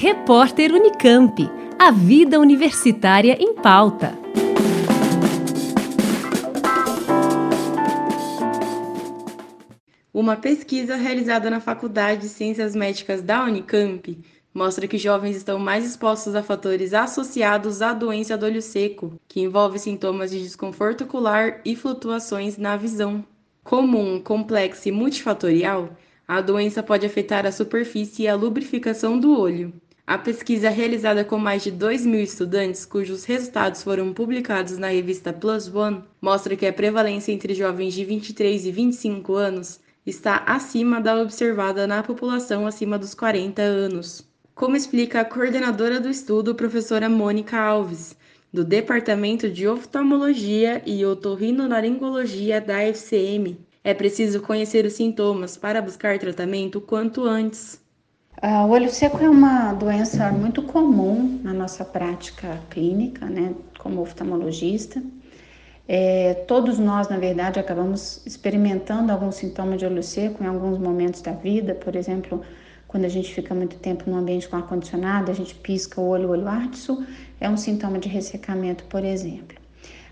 Repórter Unicamp. A vida universitária em pauta. Uma pesquisa realizada na Faculdade de Ciências Médicas da Unicamp mostra que jovens estão mais expostos a fatores associados à doença do olho seco, que envolve sintomas de desconforto ocular e flutuações na visão. Comum, complexa e multifatorial, a doença pode afetar a superfície e a lubrificação do olho. A pesquisa realizada com mais de 2 mil estudantes, cujos resultados foram publicados na revista Plus One, mostra que a prevalência entre jovens de 23 e 25 anos está acima da observada na população acima dos 40 anos. Como explica a coordenadora do estudo, professora Mônica Alves, do Departamento de Oftalmologia e Otorrinolaringologia da FCM, é preciso conhecer os sintomas para buscar tratamento quanto antes. Uh, o olho seco é uma doença muito comum na nossa prática clínica, né, como oftalmologista. É, todos nós, na verdade, acabamos experimentando algum sintoma de olho seco em alguns momentos da vida, por exemplo, quando a gente fica muito tempo no ambiente com ar-condicionado, a gente pisca o olho, o olho isso é um sintoma de ressecamento, por exemplo.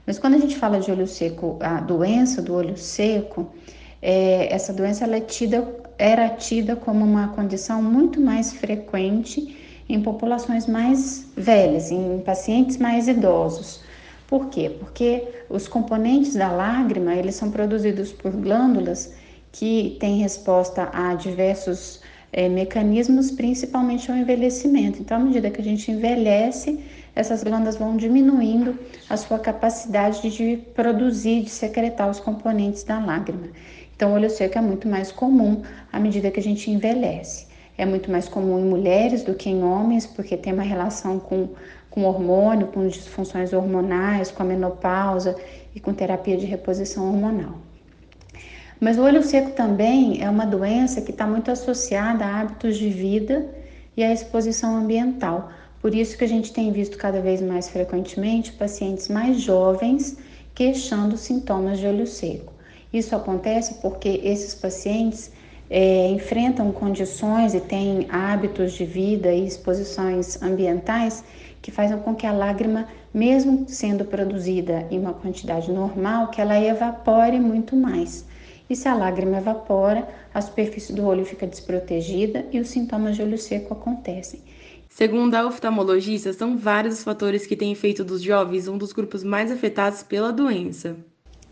Mas quando a gente fala de olho seco, a doença do olho seco, é, essa doença é tida, era tida como uma condição muito mais frequente em populações mais velhas, em pacientes mais idosos. Por quê? Porque os componentes da lágrima, eles são produzidos por glândulas que têm resposta a diversos é, mecanismos, principalmente ao envelhecimento. Então, à medida que a gente envelhece, essas glândulas vão diminuindo a sua capacidade de produzir, de secretar os componentes da lágrima. Então, o olho seco é muito mais comum à medida que a gente envelhece. É muito mais comum em mulheres do que em homens, porque tem uma relação com, com hormônio, com disfunções hormonais, com a menopausa e com terapia de reposição hormonal. Mas o olho seco também é uma doença que está muito associada a hábitos de vida e à exposição ambiental. Por isso que a gente tem visto cada vez mais frequentemente pacientes mais jovens queixando sintomas de olho seco. Isso acontece porque esses pacientes é, enfrentam condições e têm hábitos de vida e exposições ambientais que fazem com que a lágrima, mesmo sendo produzida em uma quantidade normal, que ela evapore muito mais. E se a lágrima evapora, a superfície do olho fica desprotegida e os sintomas de olho seco acontecem. Segundo a oftalmologista, são vários os fatores que têm feito dos jovens um dos grupos mais afetados pela doença.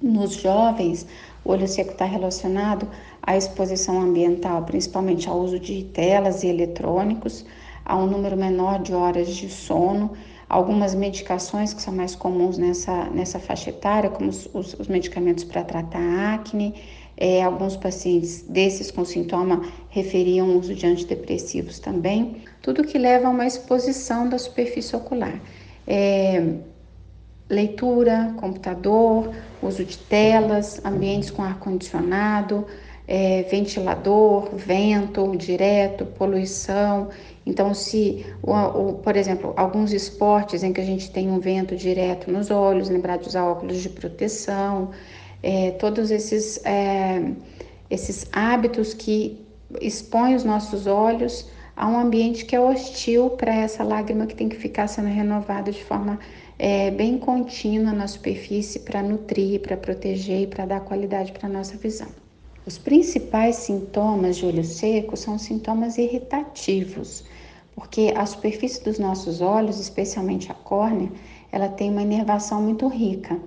Nos jovens, o olho seco está relacionado à exposição ambiental, principalmente ao uso de telas e eletrônicos, a um número menor de horas de sono, algumas medicações que são mais comuns nessa, nessa faixa etária, como os, os, os medicamentos para tratar acne. É, alguns pacientes desses com sintoma referiam o uso de antidepressivos também tudo que leva a uma exposição da superfície ocular. É, leitura, computador, uso de telas, ambientes com ar-condicionado, é, ventilador, vento direto, poluição. Então, se, o, o, por exemplo, alguns esportes em que a gente tem um vento direto nos olhos, lembrar de usar óculos de proteção, é, todos esses, é, esses hábitos que expõem os nossos olhos a um ambiente que é hostil para essa lágrima que tem que ficar sendo renovada de forma é, bem contínua na superfície para nutrir, para proteger e para dar qualidade para a nossa visão. Os principais sintomas de olho seco são sintomas irritativos, porque a superfície dos nossos olhos, especialmente a córnea, ela tem uma inervação muito rica.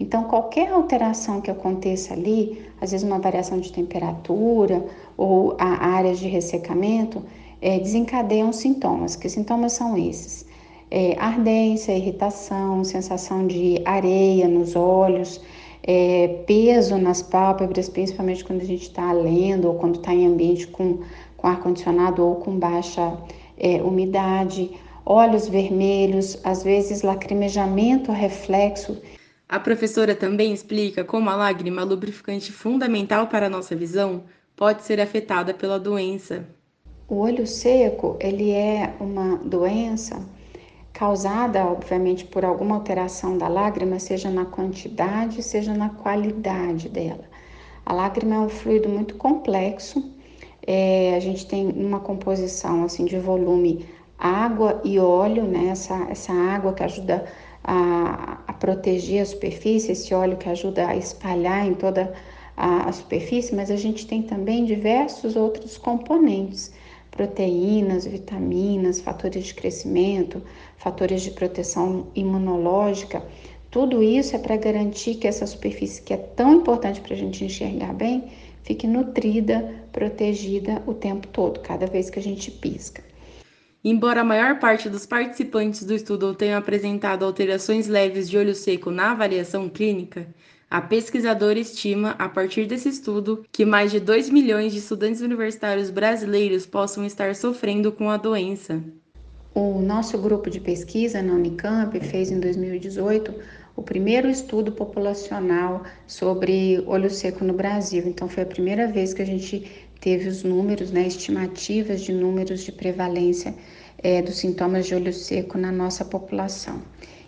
Então, qualquer alteração que aconteça ali, às vezes uma variação de temperatura ou a área de ressecamento, é, desencadeiam sintomas. Que sintomas são esses? É, ardência, irritação, sensação de areia nos olhos, é, peso nas pálpebras, principalmente quando a gente está lendo ou quando está em ambiente com, com ar-condicionado ou com baixa é, umidade, olhos vermelhos, às vezes lacrimejamento reflexo. A professora também explica como a lágrima, lubrificante fundamental para a nossa visão, pode ser afetada pela doença. O olho seco, ele é uma doença causada, obviamente, por alguma alteração da lágrima, seja na quantidade, seja na qualidade dela. A lágrima é um fluido muito complexo. É, a gente tem uma composição assim de volume água e óleo, né? essa, essa água que ajuda a, a proteger a superfície, esse óleo que ajuda a espalhar em toda a, a superfície, mas a gente tem também diversos outros componentes proteínas, vitaminas, fatores de crescimento, fatores de proteção imunológica. Tudo isso é para garantir que essa superfície que é tão importante para a gente enxergar bem fique nutrida, protegida o tempo todo, cada vez que a gente pisca. Embora a maior parte dos participantes do estudo tenham apresentado alterações leves de olho seco na avaliação clínica, a pesquisadora estima, a partir desse estudo, que mais de 2 milhões de estudantes universitários brasileiros possam estar sofrendo com a doença. O nosso grupo de pesquisa na Unicamp fez em 2018 o primeiro estudo populacional sobre olho seco no Brasil. Então, foi a primeira vez que a gente teve os números, né, estimativas de números de prevalência é, dos sintomas de olho seco na nossa população.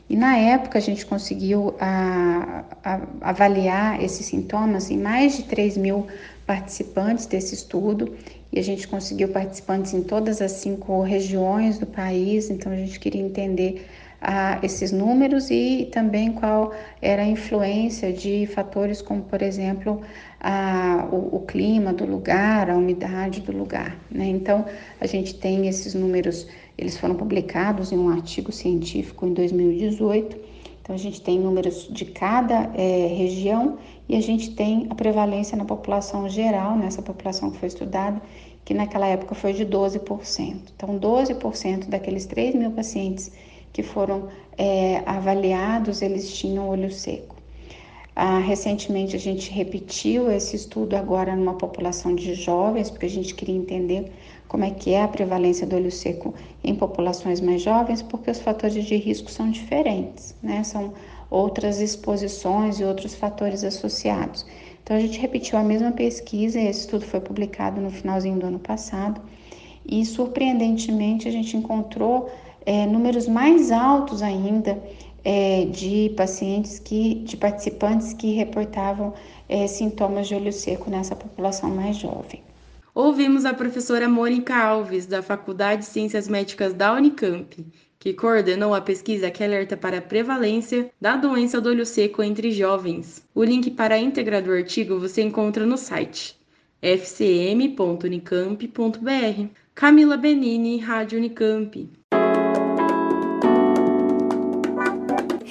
E na época a gente conseguiu a, a, avaliar esses sintomas em mais de 3 mil participantes desse estudo. E a gente conseguiu participantes em todas as cinco regiões do país, então a gente queria entender ah, esses números e também qual era a influência de fatores como, por exemplo, a, o, o, clima do lugar, a umidade do lugar. Né? Então, a gente tem esses números, eles foram publicados em um artigo científico em 2018. Então, a gente tem números de cada é, região e a gente tem a prevalência na população geral, nessa população que foi estudada, que naquela época foi de 12%. Então, 12% daqueles 3 mil pacientes que foram é, avaliados, eles tinham olho seco. Ah, recentemente a gente repetiu esse estudo agora numa população de jovens, porque a gente queria entender como é que é a prevalência do olho seco em populações mais jovens, porque os fatores de risco são diferentes, né? São outras exposições e outros fatores associados. Então a gente repetiu a mesma pesquisa, esse estudo foi publicado no finalzinho do ano passado, e surpreendentemente a gente encontrou é, números mais altos ainda é, de pacientes que, de participantes que reportavam é, sintomas de olho seco nessa população mais jovem. Ouvimos a professora Mônica Alves, da Faculdade de Ciências Médicas da Unicamp, que coordenou a pesquisa que alerta para a prevalência da doença do olho seco entre jovens. O link para a íntegra do artigo você encontra no site fcm.unicamp.br. Camila Benini, Rádio Unicamp.